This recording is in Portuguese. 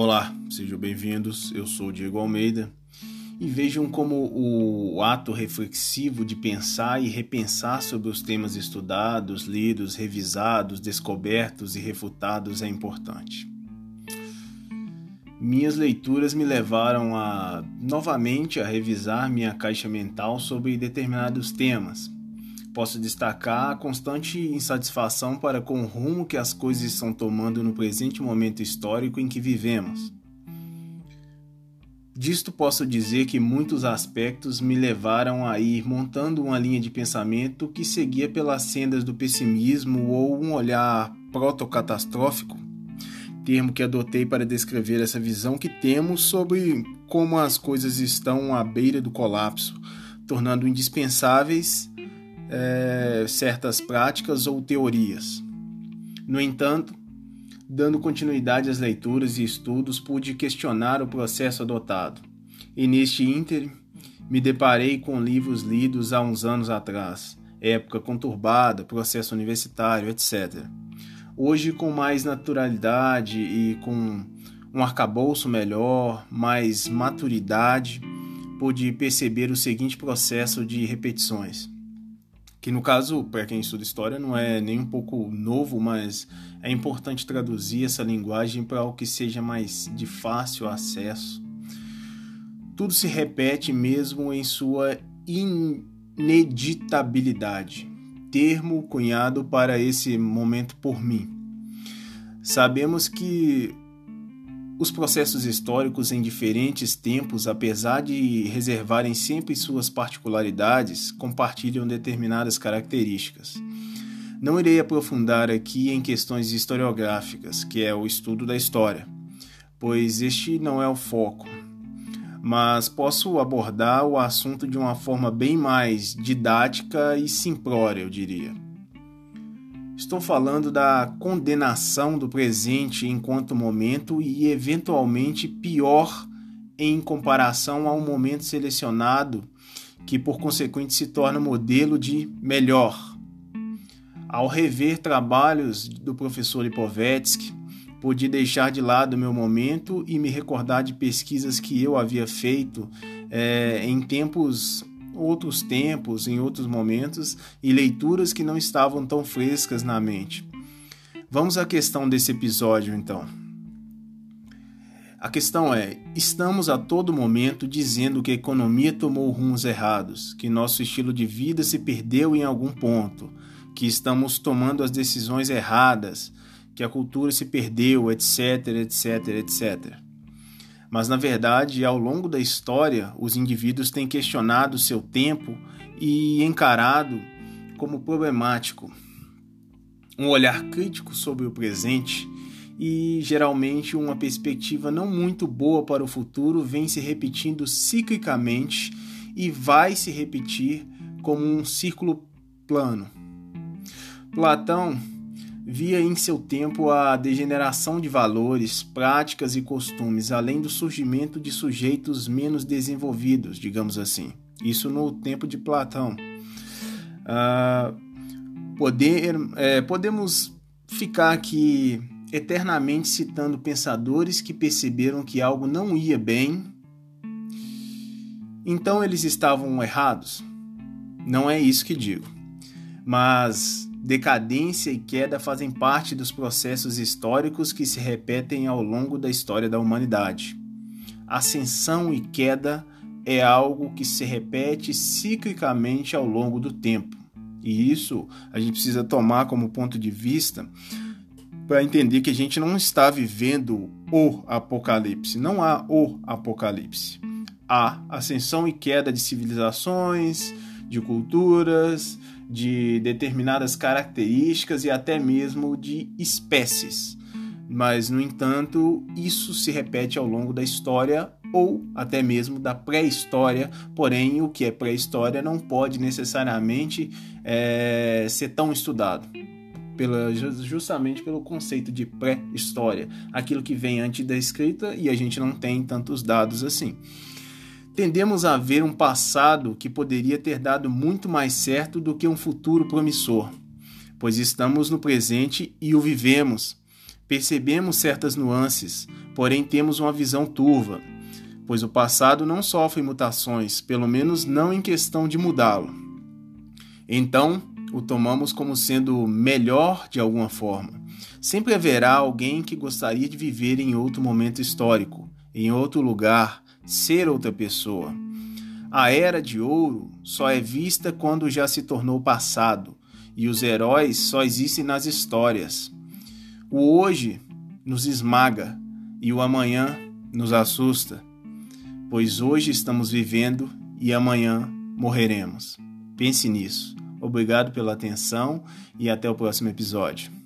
Olá, sejam bem-vindos. Eu sou Diego Almeida e vejam como o ato reflexivo de pensar e repensar sobre os temas estudados, lidos, revisados, descobertos e refutados é importante. Minhas leituras me levaram a novamente a revisar minha caixa mental sobre determinados temas. Posso destacar a constante insatisfação para com o rumo que as coisas estão tomando no presente momento histórico em que vivemos. Disto posso dizer que muitos aspectos me levaram a ir montando uma linha de pensamento que seguia pelas sendas do pessimismo ou um olhar protocatastrófico termo que adotei para descrever essa visão que temos sobre como as coisas estão à beira do colapso, tornando indispensáveis é, certas práticas ou teorias. No entanto, dando continuidade às leituras e estudos, pude questionar o processo adotado. E neste ínterim, me deparei com livros lidos há uns anos atrás, época conturbada, processo universitário, etc Hoje, com mais naturalidade e com um arcabouço melhor, mais maturidade, pude perceber o seguinte processo de repetições. Que no caso, para quem estuda história, não é nem um pouco novo, mas é importante traduzir essa linguagem para algo que seja mais de fácil acesso. Tudo se repete mesmo em sua ineditabilidade termo cunhado para esse momento por mim. Sabemos que os processos históricos em diferentes tempos, apesar de reservarem sempre suas particularidades, compartilham determinadas características. Não irei aprofundar aqui em questões historiográficas, que é o estudo da história, pois este não é o foco mas posso abordar o assunto de uma forma bem mais didática e simplória, eu diria. Estou falando da condenação do presente enquanto momento e, eventualmente, pior em comparação ao momento selecionado, que por consequente se torna modelo de melhor. Ao rever trabalhos do professor Lipovetsky, Pude deixar de lado meu momento e me recordar de pesquisas que eu havia feito é, em tempos, outros tempos, em outros momentos, e leituras que não estavam tão frescas na mente. Vamos à questão desse episódio, então. A questão é: estamos a todo momento dizendo que a economia tomou rumos errados, que nosso estilo de vida se perdeu em algum ponto, que estamos tomando as decisões erradas, que a cultura se perdeu, etc, etc, etc. Mas na verdade, ao longo da história, os indivíduos têm questionado seu tempo e encarado como problemático. Um olhar crítico sobre o presente e geralmente uma perspectiva não muito boa para o futuro vem se repetindo ciclicamente e vai se repetir como um círculo plano. Platão via em seu tempo a degeneração de valores, práticas e costumes, além do surgimento de sujeitos menos desenvolvidos, digamos assim. Isso no tempo de Platão. Uh, poder, é, podemos ficar aqui eternamente citando pensadores que perceberam que algo não ia bem, então eles estavam errados? Não é isso que digo. Mas Decadência e queda fazem parte dos processos históricos que se repetem ao longo da história da humanidade. Ascensão e queda é algo que se repete ciclicamente ao longo do tempo. E isso a gente precisa tomar como ponto de vista para entender que a gente não está vivendo o apocalipse. Não há o apocalipse. Há ascensão e queda de civilizações, de culturas, de determinadas características e até mesmo de espécies. Mas, no entanto, isso se repete ao longo da história ou até mesmo da pré-história, porém, o que é pré-história não pode necessariamente é, ser tão estudado. Pela, justamente pelo conceito de pré-história, aquilo que vem antes da escrita e a gente não tem tantos dados assim. Tendemos a ver um passado que poderia ter dado muito mais certo do que um futuro promissor, pois estamos no presente e o vivemos. Percebemos certas nuances, porém temos uma visão turva, pois o passado não sofre mutações, pelo menos não em questão de mudá-lo. Então, o tomamos como sendo melhor de alguma forma. Sempre haverá alguém que gostaria de viver em outro momento histórico, em outro lugar, ser outra pessoa. A era de ouro só é vista quando já se tornou passado, e os heróis só existem nas histórias. O hoje nos esmaga e o amanhã nos assusta, pois hoje estamos vivendo e amanhã morreremos. Pense nisso. Obrigado pela atenção e até o próximo episódio.